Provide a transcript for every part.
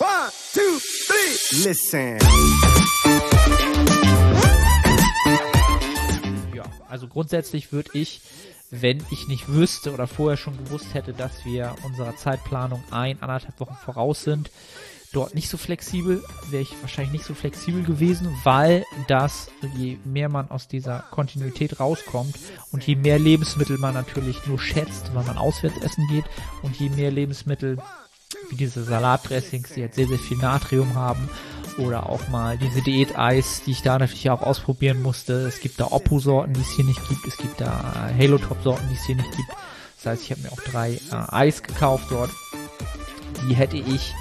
One, two, three. Listen. Ja, also grundsätzlich würde ich, wenn ich nicht wüsste oder vorher schon gewusst hätte, dass wir unserer Zeitplanung ein, anderthalb Wochen voraus sind, dort nicht so flexibel, wäre ich wahrscheinlich nicht so flexibel gewesen, weil das, je mehr man aus dieser Kontinuität rauskommt und je mehr Lebensmittel man natürlich nur schätzt, wenn man auswärts essen geht und je mehr Lebensmittel wie diese Salatdressings, die jetzt sehr, sehr viel Natrium haben oder auch mal diese Diät-Eis, die ich da natürlich auch ausprobieren musste. Es gibt da Oppo-Sorten, die es hier nicht gibt. Es gibt da Halo-Top-Sorten, die es hier nicht gibt. Das heißt, ich habe mir auch drei äh, Eis gekauft dort. Die hätte ich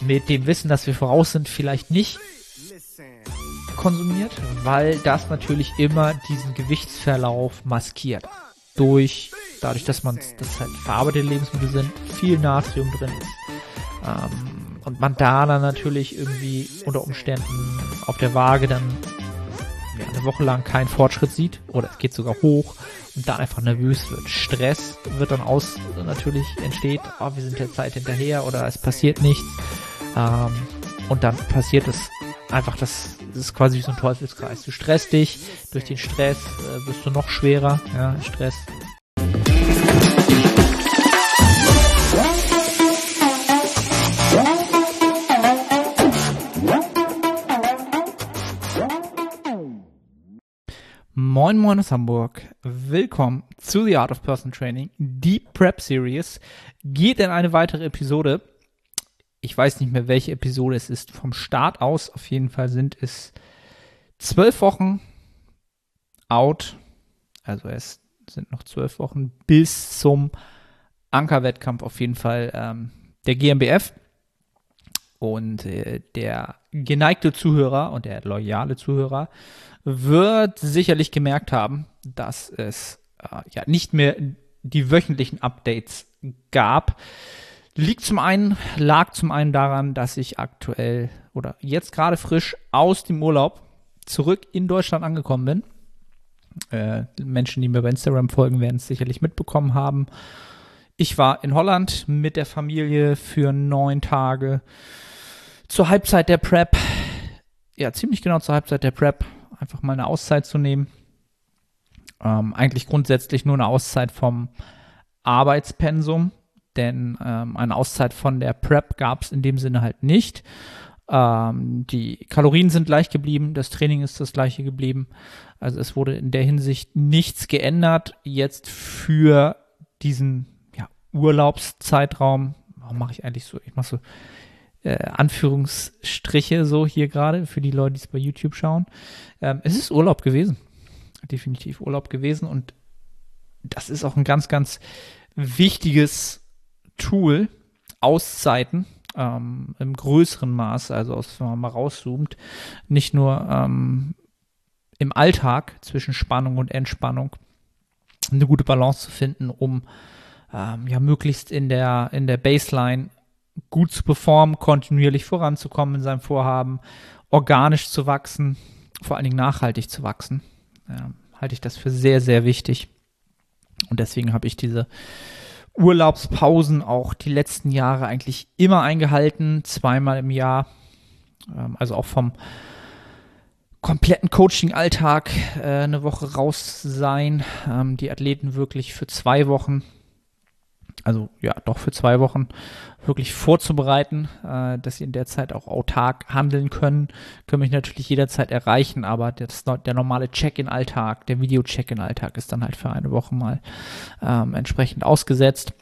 mit dem Wissen, dass wir voraus sind, vielleicht nicht konsumiert, weil das natürlich immer diesen Gewichtsverlauf maskiert. Durch, dadurch, dass man, das halt verarbeitete Lebensmittel sind, viel Natrium drin ist. Ähm, und man da dann natürlich irgendwie unter Umständen auf der Waage dann ja, eine Woche lang keinen Fortschritt sieht oder es geht sogar hoch und dann einfach nervös wird. Stress wird dann aus natürlich entsteht, oh, wir sind der Zeit hinterher oder es passiert nichts. Ähm, und dann passiert es einfach, das, das ist quasi wie so ein Teufelskreis. Du stresst dich, durch den Stress äh, wirst du noch schwerer, ja, Stress. Moin Moin aus Hamburg. Willkommen zu The Art of Personal Training. Die Prep Series geht in eine weitere Episode ich weiß nicht mehr, welche Episode es ist. Vom Start aus, auf jeden Fall sind es zwölf Wochen out. Also es sind noch zwölf Wochen bis zum Ankerwettkampf auf jeden Fall ähm, der GmbF. Und äh, der geneigte Zuhörer und der loyale Zuhörer wird sicherlich gemerkt haben, dass es äh, ja nicht mehr die wöchentlichen Updates gab. Liegt zum einen, lag zum einen daran, dass ich aktuell oder jetzt gerade frisch aus dem Urlaub zurück in Deutschland angekommen bin. Äh, Menschen, die mir bei Instagram folgen, werden es sicherlich mitbekommen haben. Ich war in Holland mit der Familie für neun Tage zur Halbzeit der Prep. Ja, ziemlich genau zur Halbzeit der Prep. Einfach mal eine Auszeit zu nehmen. Ähm, eigentlich grundsätzlich nur eine Auszeit vom Arbeitspensum denn ähm, eine Auszeit von der Prep gab es in dem Sinne halt nicht. Ähm, die Kalorien sind gleich geblieben, das Training ist das gleiche geblieben. Also es wurde in der Hinsicht nichts geändert. Jetzt für diesen ja, Urlaubszeitraum, warum mache ich eigentlich so? Ich mache so äh, Anführungsstriche so hier gerade für die Leute, die es bei YouTube schauen. Ähm, es ist Urlaub gewesen. Definitiv Urlaub gewesen und das ist auch ein ganz, ganz wichtiges Tool, Auszeiten, ähm, im größeren Maß, also aus, wenn man mal rauszoomt, nicht nur ähm, im Alltag zwischen Spannung und Entspannung eine gute Balance zu finden, um ähm, ja möglichst in der, in der Baseline gut zu performen, kontinuierlich voranzukommen in seinem Vorhaben, organisch zu wachsen, vor allen Dingen nachhaltig zu wachsen. Ja, halte ich das für sehr, sehr wichtig. Und deswegen habe ich diese Urlaubspausen auch die letzten Jahre eigentlich immer eingehalten, zweimal im Jahr. Ähm, also auch vom kompletten Coaching-Alltag äh, eine Woche raus sein. Ähm, die Athleten wirklich für zwei Wochen, also ja, doch für zwei Wochen wirklich vorzubereiten, äh, dass sie in der Zeit auch autark handeln können, können mich natürlich jederzeit erreichen, aber das, der normale Check-in-Alltag, der Video-Check-in-Alltag ist dann halt für eine Woche mal ähm, entsprechend ausgesetzt,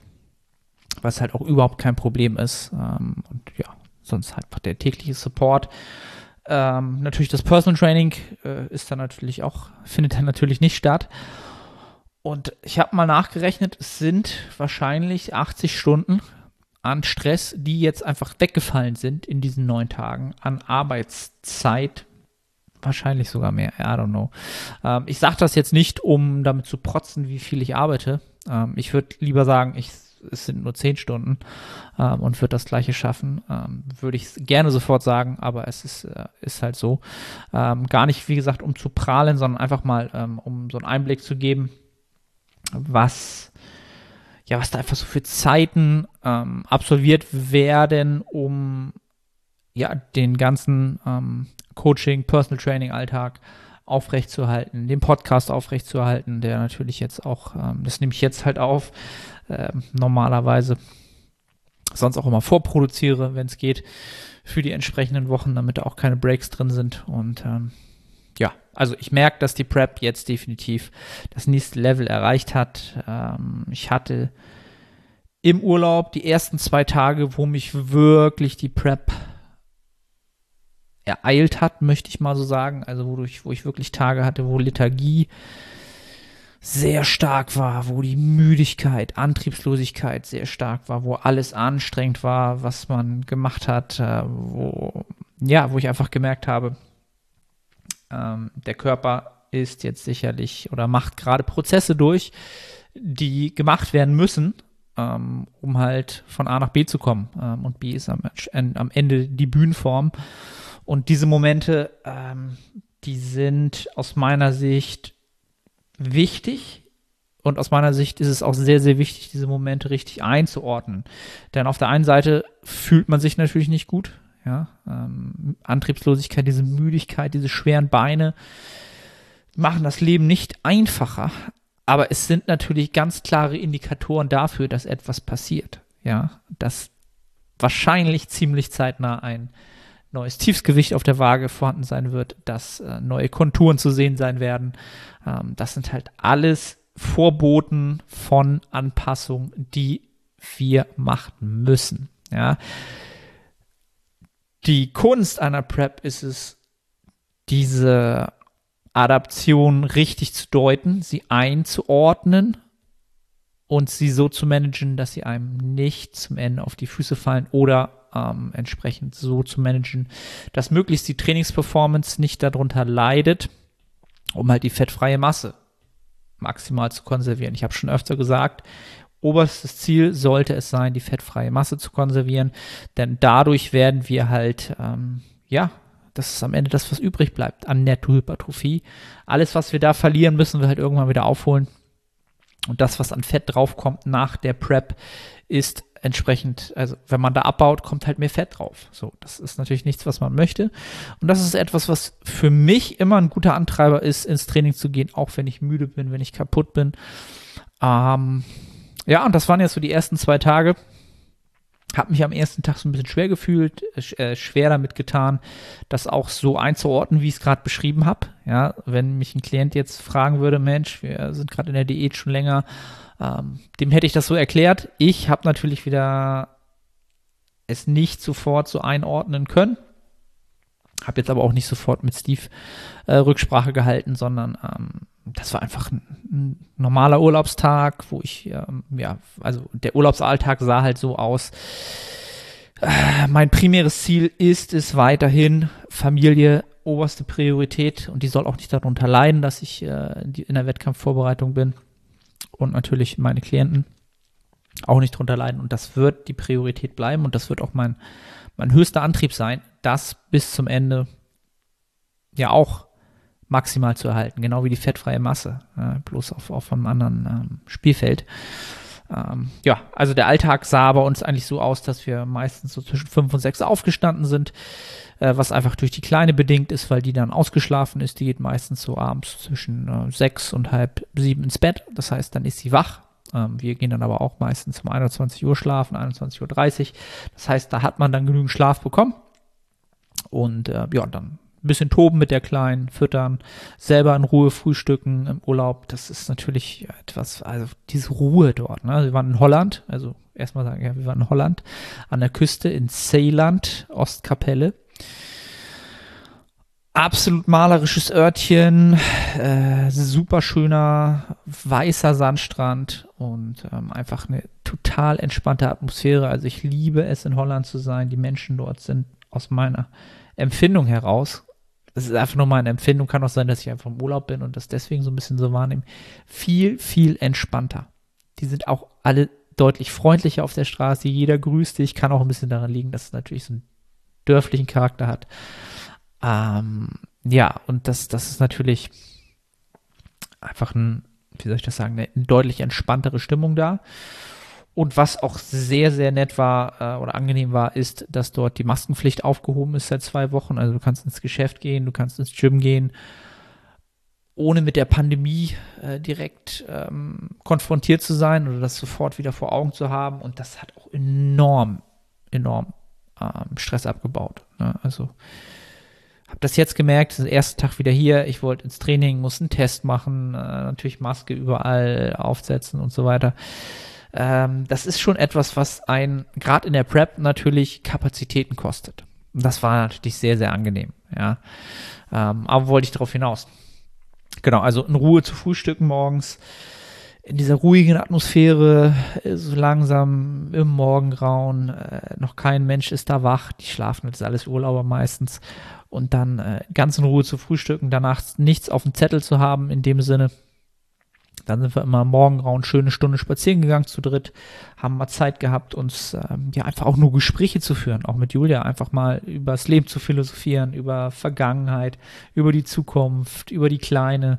was halt auch überhaupt kein Problem ist ähm, und ja, sonst halt der tägliche Support. Ähm, natürlich das Personal Training äh, ist dann natürlich auch, findet dann natürlich nicht statt. Und ich habe mal nachgerechnet, es sind wahrscheinlich 80 Stunden an Stress, die jetzt einfach weggefallen sind in diesen neun Tagen, an Arbeitszeit, wahrscheinlich sogar mehr, I don't know. Ähm, ich sage das jetzt nicht, um damit zu protzen, wie viel ich arbeite. Ähm, ich würde lieber sagen, ich, es sind nur zehn Stunden ähm, und würde das gleiche schaffen. Ähm, würde ich gerne sofort sagen, aber es ist, äh, ist halt so. Ähm, gar nicht, wie gesagt, um zu prahlen, sondern einfach mal, ähm, um so einen Einblick zu geben, was ja, was da einfach so für Zeiten ähm, absolviert werden, um ja den ganzen ähm, Coaching, Personal Training Alltag aufrechtzuerhalten, den Podcast aufrechtzuerhalten, der natürlich jetzt auch, ähm, das nehme ich jetzt halt auf, äh, normalerweise sonst auch immer vorproduziere, wenn es geht, für die entsprechenden Wochen, damit da auch keine Breaks drin sind. Und ähm, ja, also ich merke, dass die Prep jetzt definitiv das nächste Level erreicht hat. Ähm, ich hatte im Urlaub die ersten zwei Tage, wo mich wirklich die Prep ereilt hat, möchte ich mal so sagen. Also wodurch, wo ich wirklich Tage hatte, wo Lethargie sehr stark war, wo die Müdigkeit, Antriebslosigkeit sehr stark war, wo alles anstrengend war, was man gemacht hat, äh, wo, ja, wo ich einfach gemerkt habe, ähm, der Körper ist jetzt sicherlich oder macht gerade Prozesse durch, die gemacht werden müssen, ähm, um halt von A nach B zu kommen. Ähm, und B ist am, am, Ende die Bühnenform. Und diese Momente, ähm, die sind aus meiner Sicht wichtig. Und aus meiner Sicht ist es auch sehr, sehr wichtig, diese Momente richtig einzuordnen. Denn auf der einen Seite fühlt man sich natürlich nicht gut. Ja, ähm, Antriebslosigkeit, diese Müdigkeit, diese schweren Beine machen das Leben nicht einfacher. Aber es sind natürlich ganz klare Indikatoren dafür, dass etwas passiert. Ja, dass wahrscheinlich ziemlich zeitnah ein neues Tiefsgewicht auf der Waage vorhanden sein wird, dass äh, neue Konturen zu sehen sein werden. Ähm, das sind halt alles Vorboten von Anpassungen, die wir machen müssen. Ja. Die Kunst einer Prep ist es, diese Adaption richtig zu deuten, sie einzuordnen und sie so zu managen, dass sie einem nicht zum Ende auf die Füße fallen oder ähm, entsprechend so zu managen, dass möglichst die Trainingsperformance nicht darunter leidet, um halt die fettfreie Masse maximal zu konservieren. Ich habe schon öfter gesagt, oberstes Ziel sollte es sein, die fettfreie Masse zu konservieren, denn dadurch werden wir halt, ähm, ja, das ist am Ende das, was übrig bleibt an Nettohypertrophie. Alles, was wir da verlieren, müssen wir halt irgendwann wieder aufholen. Und das, was an Fett draufkommt nach der Prep, ist entsprechend, also wenn man da abbaut, kommt halt mehr Fett drauf. So, das ist natürlich nichts, was man möchte. Und das ist etwas, was für mich immer ein guter Antreiber ist, ins Training zu gehen, auch wenn ich müde bin, wenn ich kaputt bin. Ähm, ja, und das waren jetzt so die ersten zwei Tage. Hab mich am ersten Tag so ein bisschen schwer gefühlt, äh, schwer damit getan, das auch so einzuordnen, wie ich es gerade beschrieben habe. Ja, wenn mich ein Klient jetzt fragen würde, Mensch, wir sind gerade in der Diät schon länger, ähm, dem hätte ich das so erklärt. Ich habe natürlich wieder es nicht sofort so einordnen können. Habe jetzt aber auch nicht sofort mit Steve äh, Rücksprache gehalten, sondern ähm, das war einfach ein, ein, normaler Urlaubstag, wo ich, ähm, ja, also der Urlaubsalltag sah halt so aus. Äh, mein primäres Ziel ist es weiterhin, Familie oberste Priorität und die soll auch nicht darunter leiden, dass ich äh, in der Wettkampfvorbereitung bin. Und natürlich meine Klienten auch nicht darunter leiden. Und das wird die Priorität bleiben. Und das wird auch mein, mein höchster Antrieb sein, das bis zum Ende ja auch maximal zu erhalten, genau wie die fettfreie Masse, äh, bloß auf, auf einem anderen ähm, Spielfeld. Ähm, ja, also der Alltag sah bei uns eigentlich so aus, dass wir meistens so zwischen fünf und sechs aufgestanden sind, äh, was einfach durch die Kleine bedingt ist, weil die dann ausgeschlafen ist. Die geht meistens so abends zwischen äh, sechs und halb sieben ins Bett. Das heißt, dann ist sie wach. Ähm, wir gehen dann aber auch meistens um 21 Uhr schlafen, 21.30 Uhr. Das heißt, da hat man dann genügend Schlaf bekommen. Und äh, ja, dann ein bisschen toben mit der Kleinen, füttern, selber in Ruhe frühstücken im Urlaub. Das ist natürlich etwas, also diese Ruhe dort. Ne? Wir waren in Holland, also erstmal sagen, ja, wir waren in Holland, an der Küste in Seeland, Ostkapelle. Absolut malerisches Örtchen, äh, super schöner weißer Sandstrand und ähm, einfach eine total entspannte Atmosphäre. Also ich liebe es in Holland zu sein. Die Menschen dort sind aus meiner Empfindung heraus das ist einfach nur meine Empfindung. Kann auch sein, dass ich einfach im Urlaub bin und das deswegen so ein bisschen so wahrnehme. Viel, viel entspannter. Die sind auch alle deutlich freundlicher auf der Straße. Jeder grüßt dich. Kann auch ein bisschen daran liegen, dass es natürlich so einen dörflichen Charakter hat. Ähm, ja, und das, das ist natürlich einfach ein, wie soll ich das sagen, eine, deutlich entspanntere Stimmung da. und was auch sehr, sehr nett war äh, oder angenehm war, ist, dass dort die Maskenpflicht aufgehoben ist seit zwei Wochen. Also du kannst ins Geschäft gehen, du kannst ins Gym gehen, ohne mit der Pandemie äh, direkt ähm, konfrontiert zu sein oder das sofort wieder vor Augen zu haben. Und das hat auch enorm, enorm ähm, Stress abgebaut. Ne? Also habe das jetzt gemerkt, den ersten Tag wieder hier, ich wollte ins Training, muss einen Test machen, äh, natürlich Maske überall aufsetzen und so weiter ähm, das ist schon etwas, was ein, gerade in der Prep natürlich Kapazitäten kostet. Und das war natürlich sehr, sehr angenehm, ja. Ähm, aber wollte ich darauf hinaus. Genau, also in Ruhe zu frühstücken morgens, in dieser ruhigen Atmosphäre, äh, so langsam im Morgengrauen, äh, noch kein Mensch ist da wach, die schlafen, das ist alles Urlauber meistens. Und dann äh, ganz in Ruhe zu frühstücken, danach nichts auf dem Zettel zu haben in dem Sinne, dann sind wir immer am Morgengrauen schöne Stunde spazieren gegangen zu dritt, haben mal Zeit gehabt, uns ähm, ja einfach auch nur Gespräche zu führen, auch mit Julia, einfach mal über das Leben zu philosophieren, über Vergangenheit, über die Zukunft, über die Kleine.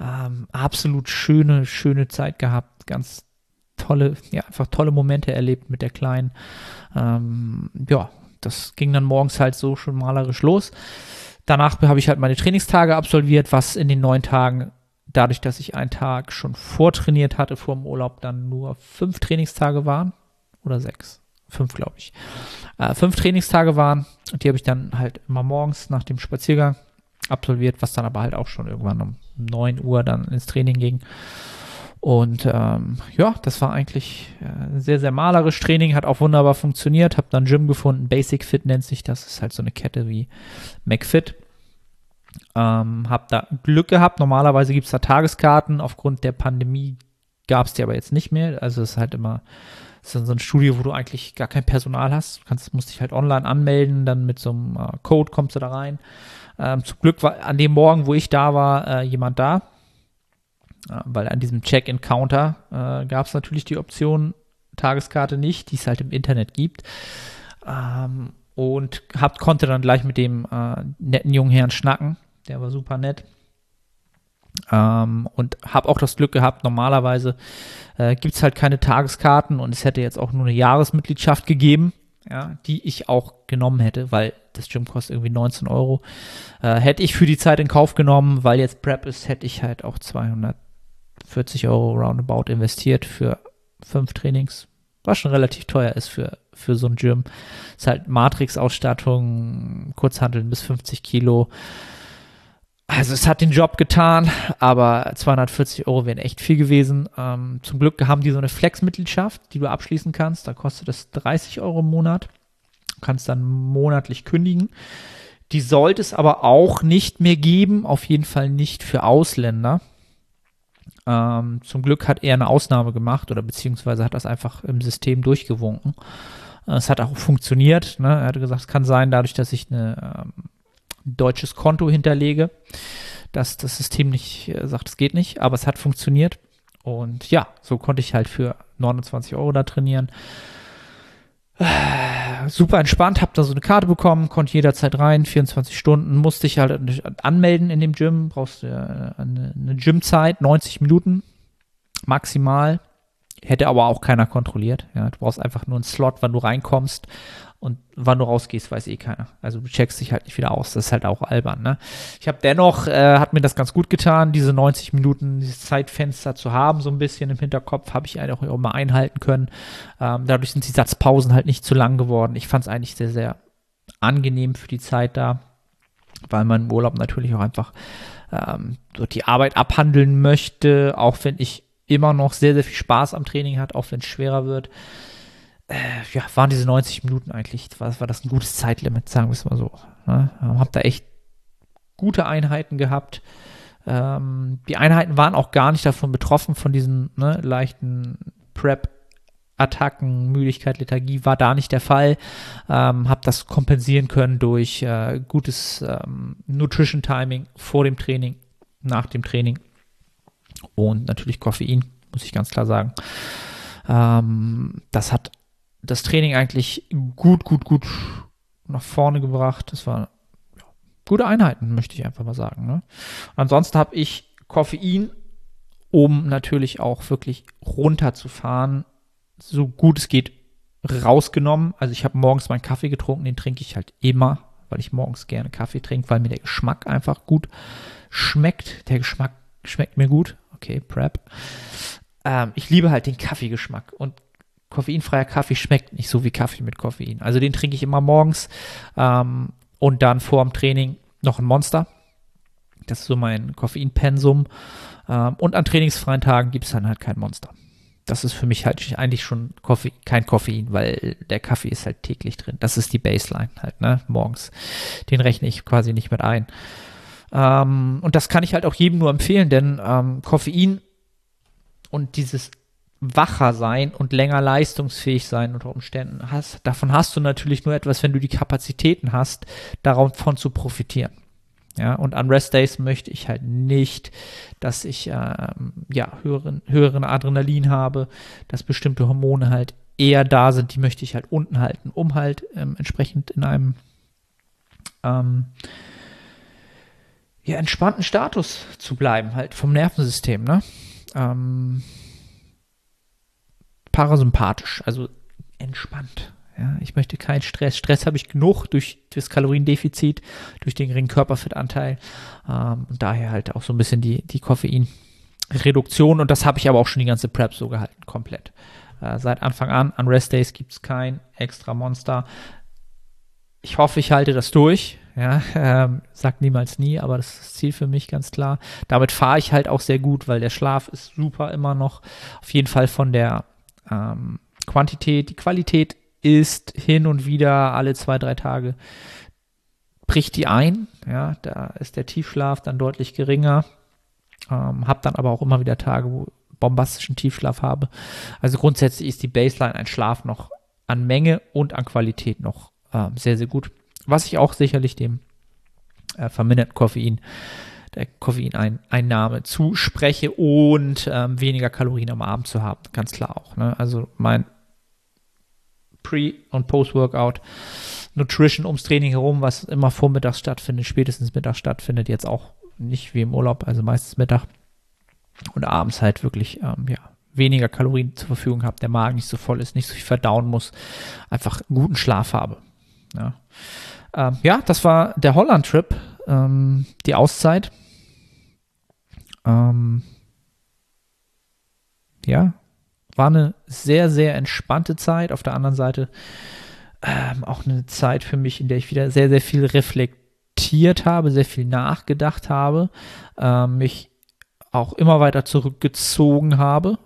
Ähm, absolut schöne, schöne Zeit gehabt, ganz tolle, ja, einfach tolle Momente erlebt mit der Kleinen. Ähm, ja, das ging dann morgens halt so schon malerisch los. Danach habe ich halt meine Trainingstage absolviert, was in den neun Tagen dadurch, dass ich einen Tag schon vortrainiert hatte vor dem Urlaub, dann nur fünf Trainingstage waren oder sechs, fünf glaube ich, äh, fünf Trainingstage waren und die habe ich dann halt immer morgens nach dem Spaziergang absolviert, was dann aber halt auch schon irgendwann um 9 Uhr dann ins Training ging. Und ähm, ja, das war eigentlich äh, sehr, sehr malerisch. Training hat auch wunderbar funktioniert. Habe dann Gym gefunden. Basic Fit nennt sich das. ist halt so eine Kette wie McFit. Ähm, hab da Glück gehabt. Normalerweise gibt es da Tageskarten. Aufgrund der Pandemie gab es die aber jetzt nicht mehr. Also es ist halt immer ist dann so ein Studio, wo du eigentlich gar kein Personal hast. Du kannst, musst dich halt online anmelden, dann mit so einem äh, Code kommst du da rein. Ähm, zum Glück war an dem Morgen, wo ich da war, äh, jemand da. Äh, weil an diesem Check-in-Counter äh, gab es natürlich die Option Tageskarte nicht, die es halt im Internet gibt. Ähm, und hab, konnte dann gleich mit dem äh, netten jungen Herrn schnacken der war super nett. Ähm, und habe auch das Glück gehabt, normalerweise äh, gibt es halt keine Tageskarten und es hätte jetzt auch nur eine Jahresmitgliedschaft gegeben, ja, die ich auch genommen hätte, weil das Gym kostet irgendwie 19 Euro. Äh, hätte ich für die Zeit in Kauf genommen, weil jetzt Prep ist, hätte ich halt auch 240 Euro roundabout investiert für fünf Trainings, was schon relativ teuer ist für, für so ein Gym. Ist halt Matrix-Ausstattung, Kurzhandeln bis 50 Kilo. Also es hat den Job getan, aber 240 Euro wären echt viel gewesen. Ähm, zum Glück haben die so eine Flex-Mitgliedschaft, die du abschließen kannst. Da kostet es 30 Euro im Monat. Du kannst dann monatlich kündigen. Die sollte es aber auch nicht mehr geben, auf jeden Fall nicht für Ausländer. Ähm, zum Glück hat er eine Ausnahme gemacht oder beziehungsweise hat das einfach im System durchgewunken. Es hat auch funktioniert. Ne? Er hat gesagt, es kann sein, dadurch, dass ich eine ähm, deutsches Konto hinterlege, dass das System nicht äh, sagt, es geht nicht, aber es hat funktioniert. Und ja, so konnte ich halt für 29 Euro da trainieren. Äh, super entspannt, hab da so eine Karte bekommen, konnte jederzeit rein, 24 Stunden, musste ich halt anmelden in dem Gym, brauchst du äh, eine, eine Gymzeit, 90 Minuten maximal. Hätte aber auch keiner kontrolliert. Ja, du brauchst einfach nur einen Slot, wann du reinkommst und wann du rausgehst, weiß eh keiner. Also du checkst dich halt nicht wieder aus. Das ist halt auch albern. Ne? Ich habe dennoch, äh, hat mir das ganz gut getan, diese 90 Minuten, dieses Zeitfenster zu haben, so ein bisschen im Hinterkopf, habe ich eigentlich auch mal einhalten können. Ähm, dadurch sind die Satzpausen halt nicht zu lang geworden. Ich fand es eigentlich sehr, sehr angenehm für die Zeit da, weil man im Urlaub natürlich auch einfach ähm, die Arbeit abhandeln möchte, auch wenn ich immer noch sehr, sehr viel Spaß am Training hat, auch wenn es schwerer wird äh, ja, waren diese 90 Minuten eigentlich, war, war das ein gutes Zeitlimit, sagen wir es mal so. Ne? Ähm, hab da echt gute Einheiten gehabt. Ähm, die Einheiten waren auch gar nicht davon betroffen, von diesen ne, leichten Prep- Attacken, Müdigkeit, Lethargie war da nicht der Fall. Ähm, habe das kompensieren können durch äh, gutes ähm, Nutrition Timing vor dem Training, nach dem Training und natürlich Koffein, muss ich ganz klar sagen. Ähm, das hat das Training eigentlich gut, gut, gut nach vorne gebracht. Das war ja, gute Einheiten, möchte ich einfach mal sagen. Ne? Ansonsten habe ich Koffein, um natürlich auch wirklich runterzufahren, so gut es geht rausgenommen. Also ich habe morgens meinen Kaffee getrunken, den trinke ich halt immer, weil ich morgens gerne Kaffee trinke, weil mir der Geschmack einfach gut schmeckt. Der Geschmack schmeckt mir gut. Okay, Prep. Ähm, ich liebe halt den Kaffeegeschmack und koffeinfreier Kaffee schmeckt nicht so wie Kaffee mit Koffein. Also den trinke ich immer morgens ähm, und dann vor dem Training noch ein Monster. Das ist so mein Koffeinpensum. Ähm, und an trainingsfreien Tagen gibt es dann halt kein Monster. Das ist für mich halt eigentlich schon Koffein, kein Koffein, weil der Kaffee ist halt täglich drin. Das ist die Baseline halt, ne, morgens. Den rechne ich quasi nicht mit ein. Ähm, und das kann ich halt auch jedem nur empfehlen, denn ähm, Koffein und dieses wacher sein und länger leistungsfähig sein unter Umständen hast, davon hast du natürlich nur etwas, wenn du die Kapazitäten hast, davon zu profitieren. Ja, und an Rest Days möchte ich halt nicht, dass ich ähm, ja, höheren, höheren Adrenalin habe, dass bestimmte Hormone halt eher da sind, die möchte ich halt unten halten, um halt ähm, entsprechend in einem ähm, ja, entspannten Status zu bleiben, halt vom Nervensystem, ne? Ähm, parasympathisch, also entspannt. Ja, ich möchte keinen Stress. Stress habe ich genug durch das Kaloriendefizit, durch den geringen Körperfettanteil ähm, und daher halt auch so ein bisschen die, die Koffeinreduktion und das habe ich aber auch schon die ganze Prep so gehalten, komplett. Äh, seit Anfang an, an Rest Days gibt es kein extra Monster. Ich hoffe, ich halte das durch. Ja, ähm, sagt niemals nie, aber das ist das Ziel für mich ganz klar. Damit fahre ich halt auch sehr gut, weil der Schlaf ist super immer noch. Auf jeden Fall von der ähm, Quantität, die Qualität ist hin und wieder alle zwei, drei Tage bricht die ein. Ja, da ist der Tiefschlaf dann deutlich geringer. Ähm, hab dann aber auch immer wieder Tage, wo bombastischen Tiefschlaf habe. Also grundsätzlich ist die Baseline ein Schlaf noch an Menge und an Qualität noch ähm, sehr, sehr gut. Was ich auch sicherlich dem äh, verminderten Koffein, der Koffeineinnahme zuspreche und ähm, weniger Kalorien am Abend zu haben. Ganz klar auch. Ne? Also mein Pre- und Post-Workout Nutrition ums Training herum, was immer vormittags stattfindet, spätestens mittags stattfindet, jetzt auch nicht wie im Urlaub, also meistens Mittag und abends halt wirklich ähm, ja, weniger Kalorien zur Verfügung habe, der Magen nicht so voll ist, nicht so viel verdauen muss, einfach guten Schlaf habe. Ja, ähm, ja das war der Holland-Trip, ähm, die Auszeit. Ähm, ja, war eine sehr, sehr entspannte Zeit. Auf der anderen Seite ähm, auch eine Zeit für mich, in der ich wieder sehr, sehr viel reflektiert habe, sehr viel nachgedacht habe, ähm, mich auch immer weiter zurückgezogen habe,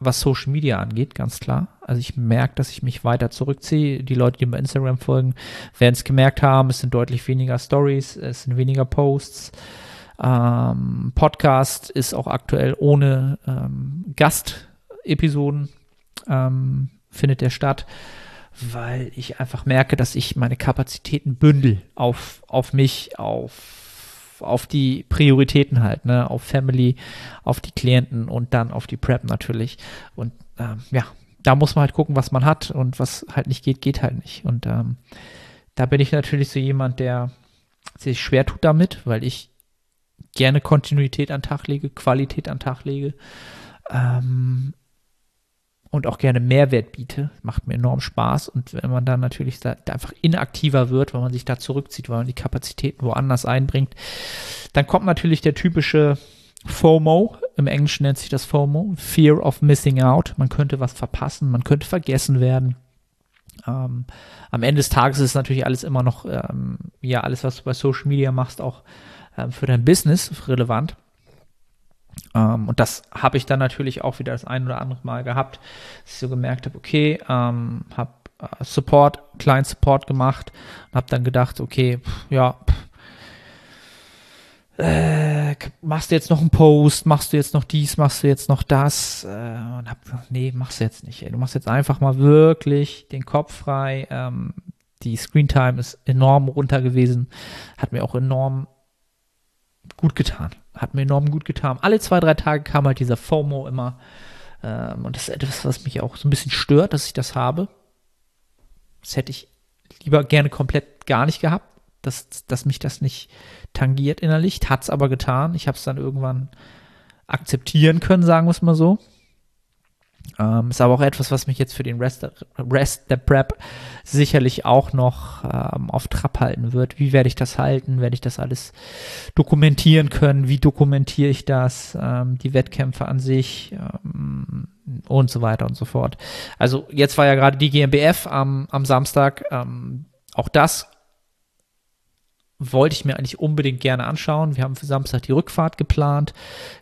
was Social Media angeht, ganz klar. Also ich merke, dass ich mich weiter zurückziehe. Die Leute, die bei Instagram folgen, werden es gemerkt haben. Es sind deutlich weniger Stories, es sind weniger Posts. Ähm, Podcast ist auch aktuell ohne ähm, Gast Episoden ähm, findet der statt, weil ich einfach merke, dass ich meine Kapazitäten bündel auf, auf mich, auf, auf die Prioritäten halt, ne, auf Family, auf die Klienten und dann auf die Prep natürlich. Und ähm, ja, da muss man halt gucken, was man hat und was halt nicht geht, geht halt nicht. Und ähm, da bin ich natürlich so jemand, der sich schwer tut damit, weil ich gerne Kontinuität an Tag lege, Qualität an Tag lege. Ähm, und auch gerne Mehrwert biete. Macht mir enorm Spaß. Und wenn man dann natürlich da, einfach inaktiver wird, wenn man sich da zurückzieht, weil man die Kapazitäten woanders einbringt, dann kommt natürlich der typische FOMO. Im Englischen nennt sich das FOMO. Fear of Missing Out. Man könnte was verpassen, man könnte vergessen werden. Ähm, am Ende des Tages ist natürlich alles immer noch, ähm, ja, alles, was du bei Social Media machst, auch ähm, für dein Business relevant. Ähm, und das habe ich dann natürlich auch wieder das ein oder andere Mal gehabt, dass ich so gemerkt habe, okay, ähm, habe äh, Support, Client Support gemacht und habe dann gedacht, okay, pff, ja, pff, äh, machst du jetzt noch einen Post, machst du jetzt noch dies, machst du jetzt noch das äh, und hab gesagt, nee, machst du jetzt nicht. Ey. Du machst jetzt einfach mal wirklich den Kopf frei. Ähm, die Screen Time ist enorm runter gewesen, hat mir auch enorm gut getan hat mir enorm gut getan. Alle zwei, drei Tage kam halt dieser FOMO immer. Ähm, und das ist etwas, was mich auch so ein bisschen stört, dass ich das habe. Das hätte ich lieber gerne komplett gar nicht gehabt, dass, dass mich das nicht tangiert innerlich. Hat es aber getan. Ich habe es dann irgendwann akzeptieren können, sagen wir es mal so. Ähm, ist aber auch etwas, was mich jetzt für den Rest, Rest der Prep sicherlich auch noch ähm, auf Trab halten wird. Wie werde ich das halten? Werde ich das alles dokumentieren können? Wie dokumentiere ich das? Ähm, die Wettkämpfe an sich ähm, und so weiter und so fort. Also jetzt war ja gerade die GmbF am, am Samstag. Ähm, auch das wollte ich mir eigentlich unbedingt gerne anschauen. Wir haben für Samstag die Rückfahrt geplant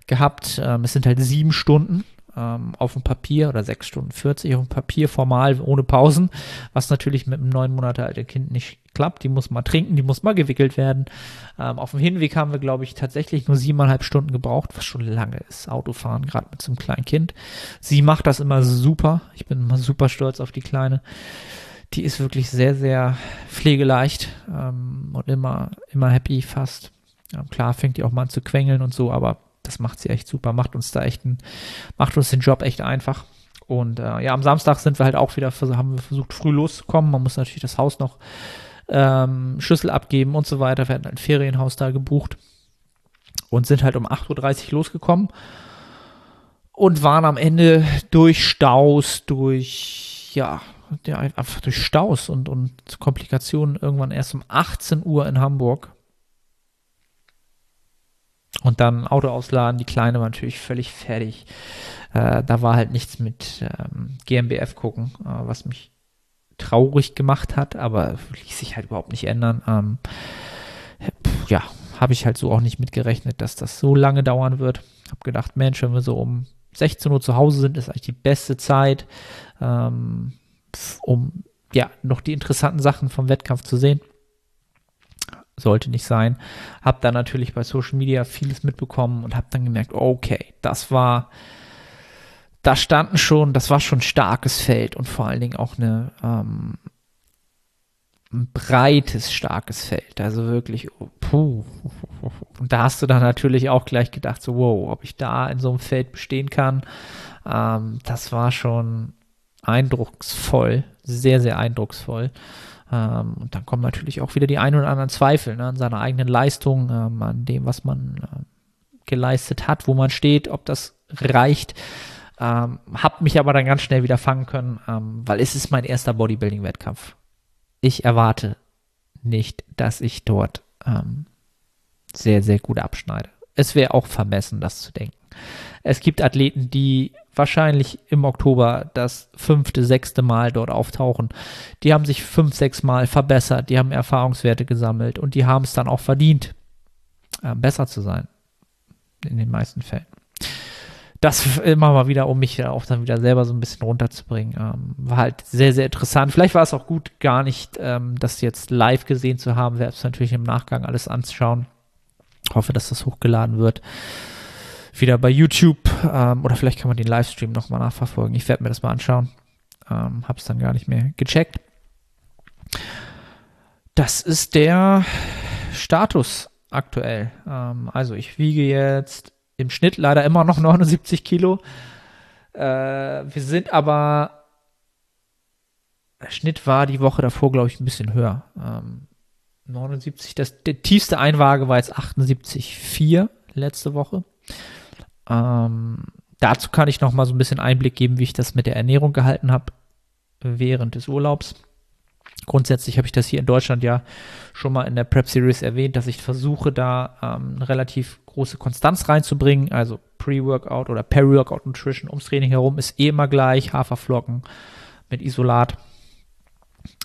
gehabt. Ähm, es sind halt sieben Stunden ähm, auf dem Papier oder sechs Stunden 40 auf dem Papier formal ohne Pausen, was natürlich mit einem neun Monate alten Kind nicht klappt. Die muss mal trinken, die muss mal gewickelt werden. Ähm, auf dem Hinweg haben wir, glaube ich, tatsächlich nur siebeneinhalb Stunden gebraucht, was schon lange ist. Autofahren, gerade mit so einem kleinen Kind. Sie macht das immer super. Ich bin immer super stolz auf die Kleine. Die ist wirklich sehr, sehr pflegeleicht ähm, und immer, immer happy fast. Ja, klar fängt die auch mal an zu quengeln und so, aber das macht sie echt super, macht uns da echt ein, macht uns den Job echt einfach. Und äh, ja, am Samstag sind wir halt auch wieder, haben wir versucht, früh loszukommen. Man muss natürlich das Haus noch ähm, Schlüssel abgeben und so weiter. Wir hatten ein Ferienhaus da gebucht und sind halt um 8.30 Uhr losgekommen und waren am Ende durch Staus, durch, ja, ja einfach durch Staus und, und Komplikationen irgendwann erst um 18 Uhr in Hamburg. Und dann Auto ausladen, die Kleine war natürlich völlig fertig. Äh, da war halt nichts mit ähm, GmbF gucken, äh, was mich traurig gemacht hat, aber ließ sich halt überhaupt nicht ändern. Ähm, ja, habe ich halt so auch nicht mitgerechnet, dass das so lange dauern wird. Hab gedacht, Mensch, wenn wir so um 16 Uhr zu Hause sind, ist eigentlich die beste Zeit, ähm, um ja noch die interessanten Sachen vom Wettkampf zu sehen sollte nicht sein. Hab dann natürlich bei Social Media vieles mitbekommen und habe dann gemerkt, okay, das war, da standen schon, das war schon ein starkes Feld und vor allen Dingen auch eine, ähm, ein breites, starkes Feld. Also wirklich, oh, puh. Und da hast du dann natürlich auch gleich gedacht, so, wow, ob ich da in so einem Feld bestehen kann. Ähm, das war schon eindrucksvoll, sehr, sehr eindrucksvoll. Ähm, und dann kommen natürlich auch wieder die ein oder anderen Zweifel ne, an seiner eigenen Leistung, ähm, an dem, was man äh, geleistet hat, wo man steht, ob das reicht. Ähm, hab mich aber dann ganz schnell wieder fangen können, ähm, weil es ist mein erster Bodybuilding-Wettkampf. Ich erwarte nicht, dass ich dort ähm, sehr, sehr gut abschneide. Es wäre auch vermessen, das zu denken. Es gibt Athleten, die wahrscheinlich im Oktober das fünfte, sechste Mal dort auftauchen. Die haben sich fünf, sechs Mal verbessert, die haben Erfahrungswerte gesammelt und die haben es dann auch verdient, äh, besser zu sein. In den meisten Fällen. Das immer mal wieder, um mich auch dann wieder selber so ein bisschen runterzubringen. Ähm, war halt sehr, sehr interessant. Vielleicht war es auch gut, gar nicht ähm, das jetzt live gesehen zu haben. Werde es natürlich im Nachgang alles anschauen. Hoffe, dass das hochgeladen wird wieder bei YouTube ähm, oder vielleicht kann man den Livestream nochmal nachverfolgen. Ich werde mir das mal anschauen. Ähm, Habe es dann gar nicht mehr gecheckt. Das ist der Status aktuell. Ähm, also ich wiege jetzt im Schnitt leider immer noch 79 Kilo. Äh, wir sind aber, der Schnitt war die Woche davor, glaube ich, ein bisschen höher. Ähm, 79, das, der tiefste Einwaage war jetzt 78,4 letzte Woche. Ähm, dazu kann ich noch mal so ein bisschen Einblick geben, wie ich das mit der Ernährung gehalten habe während des Urlaubs. Grundsätzlich habe ich das hier in Deutschland ja schon mal in der Prep Series erwähnt, dass ich versuche, da ähm, eine relativ große Konstanz reinzubringen. Also Pre-Workout oder Peri-Workout Nutrition ums Training herum ist eh immer gleich. Haferflocken mit Isolat.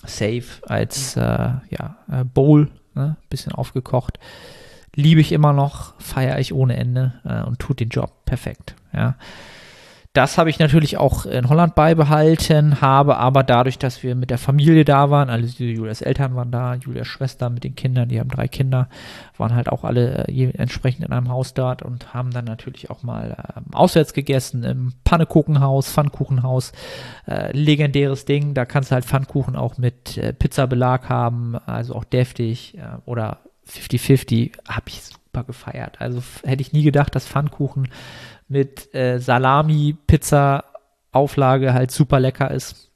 Safe als äh, ja, äh, Bowl, ne? bisschen aufgekocht liebe ich immer noch, feiere ich ohneEnde äh, und tut den Job perfekt. Ja. Das habe ich natürlich auch in Holland beibehalten, habe aber dadurch, dass wir mit der Familie da waren, also Julias Eltern waren da, Julias Schwester mit den Kindern, die haben drei Kinder, waren halt auch alle äh, entsprechend in einem Haus dort und haben dann natürlich auch mal äh, auswärts gegessen im Pannekuchenhaus, Pfannkuchenhaus, äh, legendäres Ding, da kannst du halt Pfannkuchen auch mit äh, Pizzabelag haben, also auch deftig äh, oder 50-50 habe ich super gefeiert. Also hätte ich nie gedacht, dass Pfannkuchen mit äh, Salami, Pizza, Auflage halt super lecker ist.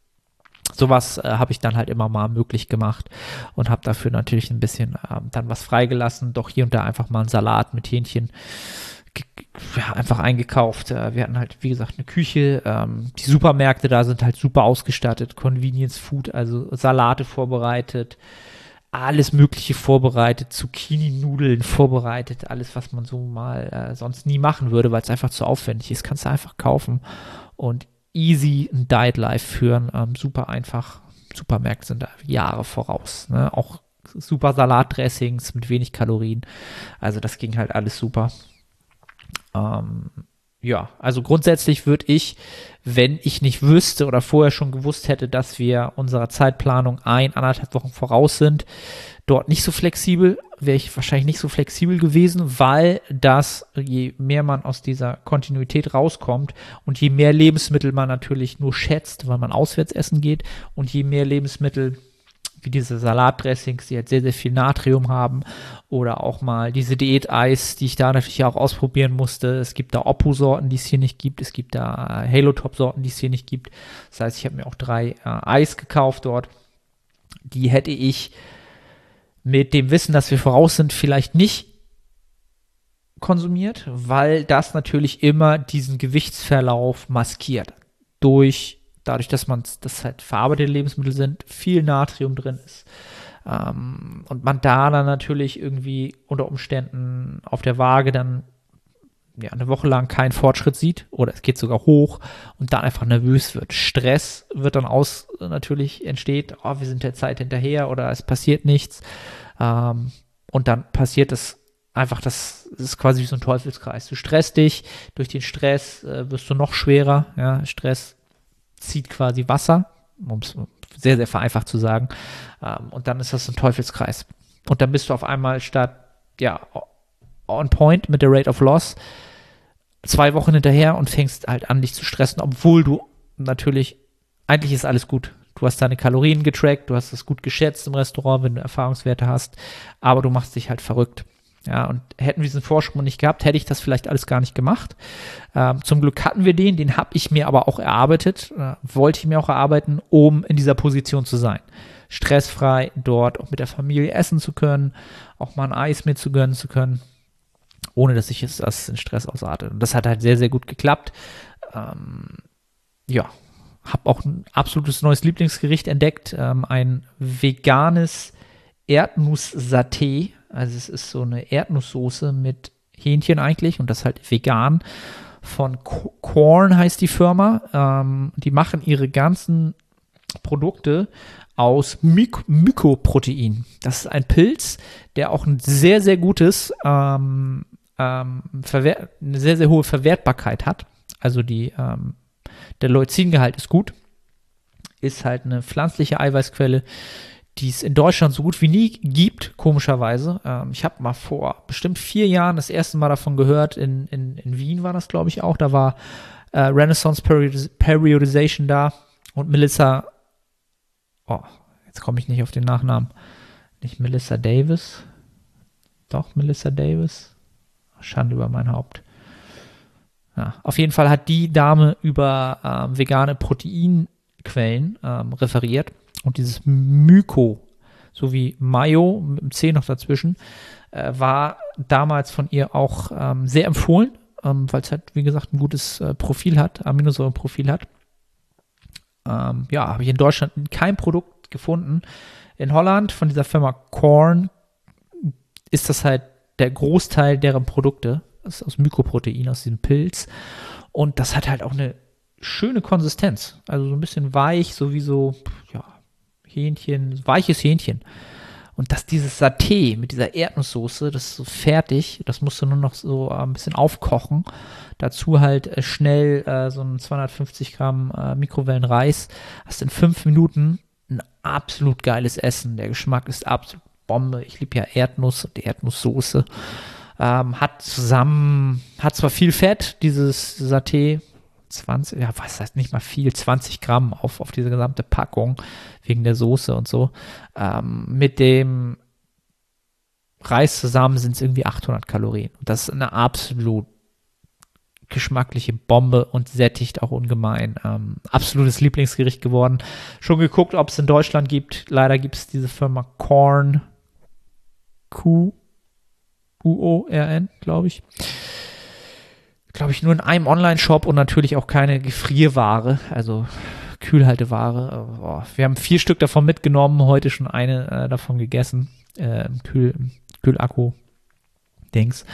Sowas äh, habe ich dann halt immer mal möglich gemacht und habe dafür natürlich ein bisschen äh, dann was freigelassen. Doch hier und da einfach mal einen Salat mit Hähnchen ja, einfach eingekauft. Äh, wir hatten halt, wie gesagt, eine Küche. Ähm, die Supermärkte da sind halt super ausgestattet. Convenience Food, also Salate vorbereitet, alles Mögliche vorbereitet, Zucchini-Nudeln vorbereitet, alles, was man so mal äh, sonst nie machen würde, weil es einfach zu aufwendig ist, kannst du einfach kaufen und easy ein Diet Life führen. Ähm, super einfach. Supermärkte sind da Jahre voraus. Ne? Auch super Salatdressings mit wenig Kalorien. Also das ging halt alles super. Ähm, ja, also grundsätzlich würde ich, wenn ich nicht wüsste oder vorher schon gewusst hätte, dass wir unserer Zeitplanung ein, anderthalb Wochen voraus sind, dort nicht so flexibel, wäre ich wahrscheinlich nicht so flexibel gewesen, weil das, je mehr man aus dieser Kontinuität rauskommt und je mehr Lebensmittel man natürlich nur schätzt, weil man auswärts essen geht und je mehr Lebensmittel wie diese Salatdressings, die halt sehr, sehr viel Natrium haben oder auch mal diese Diät-Eis, die ich da natürlich auch ausprobieren musste. Es gibt da Oppo-Sorten, die es hier nicht gibt. Es gibt da äh, Halo-Top-Sorten, die es hier nicht gibt. Das heißt, ich habe mir auch drei äh, Eis gekauft dort. Die hätte ich mit dem Wissen, dass wir voraus sind, vielleicht nicht konsumiert, weil das natürlich immer diesen Gewichtsverlauf maskiert durch dadurch, dass man das halt verarbeitete Lebensmittel sind, viel Natrium drin ist. Ähm, und man da dann natürlich irgendwie unter Umständen auf der Waage dann ja, eine Woche lang keinen Fortschritt sieht oder es geht sogar hoch und dann einfach nervös wird. Stress wird dann aus natürlich entsteht, oh, wir sind der Zeit hinterher oder es passiert nichts. Ähm, und dann passiert es einfach, das ist quasi wie so ein Teufelskreis. Du stresst dich, durch den Stress äh, wirst du noch schwerer. Ja, Stress zieht quasi Wasser, um es sehr, sehr vereinfacht zu sagen. Ähm, und dann ist das ein Teufelskreis. Und dann bist du auf einmal statt, ja, on point mit der Rate of Loss zwei Wochen hinterher und fängst halt an, dich zu stressen, obwohl du natürlich, eigentlich ist alles gut. Du hast deine Kalorien getrackt, du hast es gut geschätzt im Restaurant, wenn du Erfahrungswerte hast, aber du machst dich halt verrückt. Ja, und hätten wir diesen Vorsprung nicht gehabt, hätte ich das vielleicht alles gar nicht gemacht. Ähm, zum Glück hatten wir den, den habe ich mir aber auch erarbeitet, äh, wollte ich mir auch erarbeiten, um in dieser Position zu sein. Stressfrei dort auch mit der Familie essen zu können, auch mal ein Eis mit zu gönnen zu können, ohne dass ich jetzt das in Stress ausarte. Und das hat halt sehr, sehr gut geklappt. Ähm, ja, habe auch ein absolutes neues Lieblingsgericht entdeckt, ähm, ein veganes Erdnuss-Saté also es ist so eine Erdnusssoße mit Hähnchen eigentlich und das halt vegan. Von Korn heißt die Firma. Ähm, die machen ihre ganzen Produkte aus Myk Mykoprotein. Das ist ein Pilz, der auch ein sehr, sehr gutes, ähm, ähm, eine sehr, sehr hohe Verwertbarkeit hat. Also die, ähm, der Leucingehalt ist gut. Ist halt eine pflanzliche Eiweißquelle, die es in Deutschland so gut wie nie gibt, komischerweise. Ähm, ich habe mal vor bestimmt vier Jahren das erste Mal davon gehört, in, in, in Wien war das, glaube ich, auch. Da war äh, Renaissance Periodis Periodization da und Melissa, oh, jetzt komme ich nicht auf den Nachnamen, nicht Melissa Davis, doch Melissa Davis, Schande über mein Haupt. Ja, auf jeden Fall hat die Dame über ähm, vegane Proteinquellen ähm, referiert und dieses Myko, sowie Mayo mit dem C noch dazwischen, äh, war damals von ihr auch ähm, sehr empfohlen, ähm, weil es halt, wie gesagt, ein gutes äh, Profil hat, Aminosäurenprofil hat. Ähm, ja, habe ich in Deutschland kein Produkt gefunden. In Holland von dieser Firma Korn ist das halt der Großteil deren Produkte. Das ist aus Mykoprotein, aus diesem Pilz. Und das hat halt auch eine schöne Konsistenz. Also so ein bisschen weich, sowieso, ja, Hähnchen, weiches Hähnchen. Und dass dieses Saté mit dieser Erdnusssoße, das ist so fertig, das musst du nur noch so äh, ein bisschen aufkochen. Dazu halt äh, schnell äh, so ein 250 Gramm äh, Mikrowellenreis. Hast in fünf Minuten ein absolut geiles Essen. Der Geschmack ist absolut Bombe. Ich liebe ja Erdnuss und Erdnusssoße. Ähm, hat zusammen, hat zwar viel Fett, dieses Saté, 20, ja, was heißt nicht mal viel, 20 Gramm auf, auf diese gesamte Packung wegen der Soße und so. Ähm, mit dem Reis zusammen sind es irgendwie 800 Kalorien. Und das ist eine absolut geschmackliche Bombe und sättigt auch ungemein. Ähm, absolutes Lieblingsgericht geworden. Schon geguckt, ob es in Deutschland gibt. Leider gibt es diese Firma Korn. Q. U-O-R-N, glaube ich. Glaube ich, nur in einem Online-Shop und natürlich auch keine Gefrierware, also Kühlhalteware. Oh, wir haben vier Stück davon mitgenommen, heute schon eine äh, davon gegessen. Äh, Kühl, Kühlakku-Dings.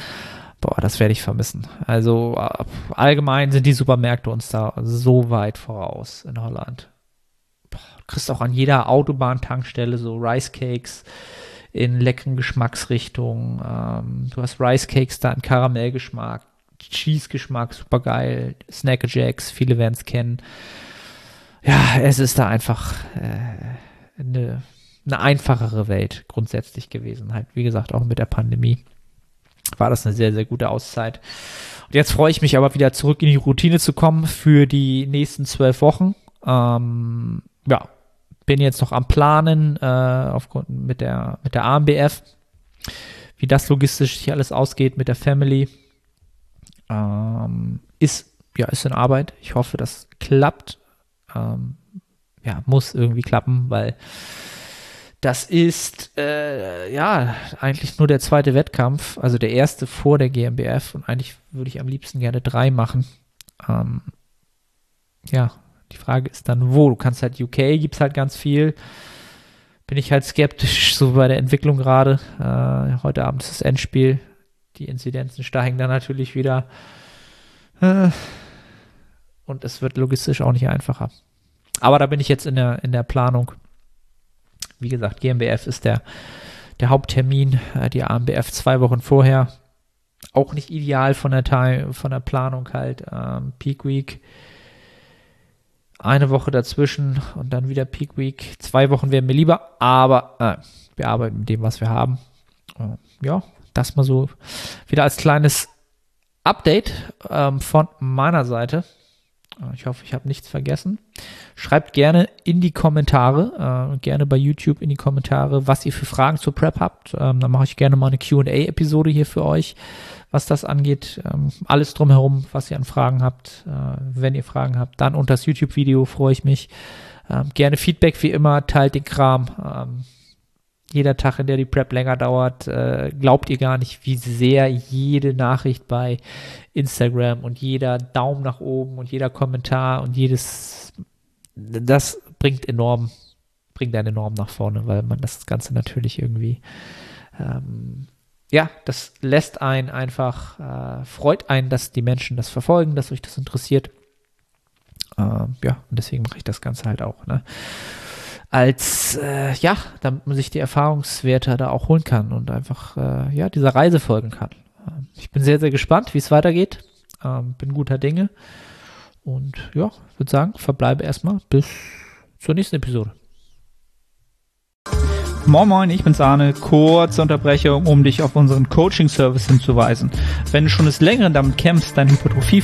Boah, das werde ich vermissen. Also äh, allgemein sind die Supermärkte uns da so weit voraus in Holland. Boah, du kriegst auch an jeder Autobahn-Tankstelle so Rice Cakes in leckeren Geschmacksrichtungen. Ähm, du hast Rice Cakes da in Karamellgeschmack, Cheese-Geschmack, super geil. Snack Jacks, viele werden es kennen. Ja, es ist da einfach äh, eine, eine einfachere Welt grundsätzlich gewesen. Halt, wie gesagt, auch mit der Pandemie war das eine sehr, sehr gute Auszeit. Und jetzt freue ich mich aber wieder zurück in die Routine zu kommen für die nächsten zwölf Wochen. Ähm, ja, bin jetzt noch am Planen äh, aufgrund mit der mit der AMBF, wie das logistisch hier alles ausgeht mit der Family. Ähm, ist ja ist in Arbeit. Ich hoffe, das klappt. Ähm, ja, muss irgendwie klappen, weil das ist äh, ja eigentlich nur der zweite Wettkampf, also der erste vor der GmbF und eigentlich würde ich am liebsten gerne drei machen. Ähm, ja, die Frage ist dann, wo? Du kannst halt UK, gibt es halt ganz viel. Bin ich halt skeptisch, so bei der Entwicklung gerade. Äh, heute Abend ist das Endspiel. Die Inzidenzen steigen dann natürlich wieder. Äh, und es wird logistisch auch nicht einfacher. Aber da bin ich jetzt in der, in der Planung. Wie gesagt, GmbF ist der, der Haupttermin, äh, die AMBF zwei Wochen vorher. Auch nicht ideal von der, von der Planung halt. Ähm, Peak Week eine Woche dazwischen und dann wieder Peak Week. Zwei Wochen wären mir lieber, aber äh, wir arbeiten mit dem, was wir haben. Äh, ja, das mal so wieder als kleines Update ähm, von meiner Seite. Äh, ich hoffe, ich habe nichts vergessen. Schreibt gerne in die Kommentare, äh, gerne bei YouTube in die Kommentare, was ihr für Fragen zur Prep habt. Ähm, dann mache ich gerne mal eine QA-Episode hier für euch, was das angeht. Ähm, alles drumherum, was ihr an Fragen habt. Äh, wenn ihr Fragen habt, dann unter das YouTube-Video freue ich mich. Ähm, gerne Feedback wie immer, teilt den Kram. Jeder Tag, in der die Prep länger dauert, äh, glaubt ihr gar nicht, wie sehr jede Nachricht bei Instagram und jeder Daumen nach oben und jeder Kommentar und jedes, das bringt enorm, bringt einen enorm nach vorne, weil man das Ganze natürlich irgendwie, ähm, ja, das lässt einen einfach, äh, freut einen, dass die Menschen das verfolgen, dass euch das interessiert. Ähm, ja, und deswegen mache ich das Ganze halt auch. Ne? Als äh, ja, damit man sich die Erfahrungswerte da auch holen kann und einfach äh, ja dieser Reise folgen kann. Ich bin sehr sehr gespannt, wie es weitergeht. Ähm, bin guter Dinge und ja, würde sagen, verbleibe erstmal bis zur nächsten Episode. Moin Moin, ich bin's Arne. Kurze Unterbrechung, um dich auf unseren Coaching-Service hinzuweisen. Wenn du schon des Längeren damit kämpfst, dein Hypertrophie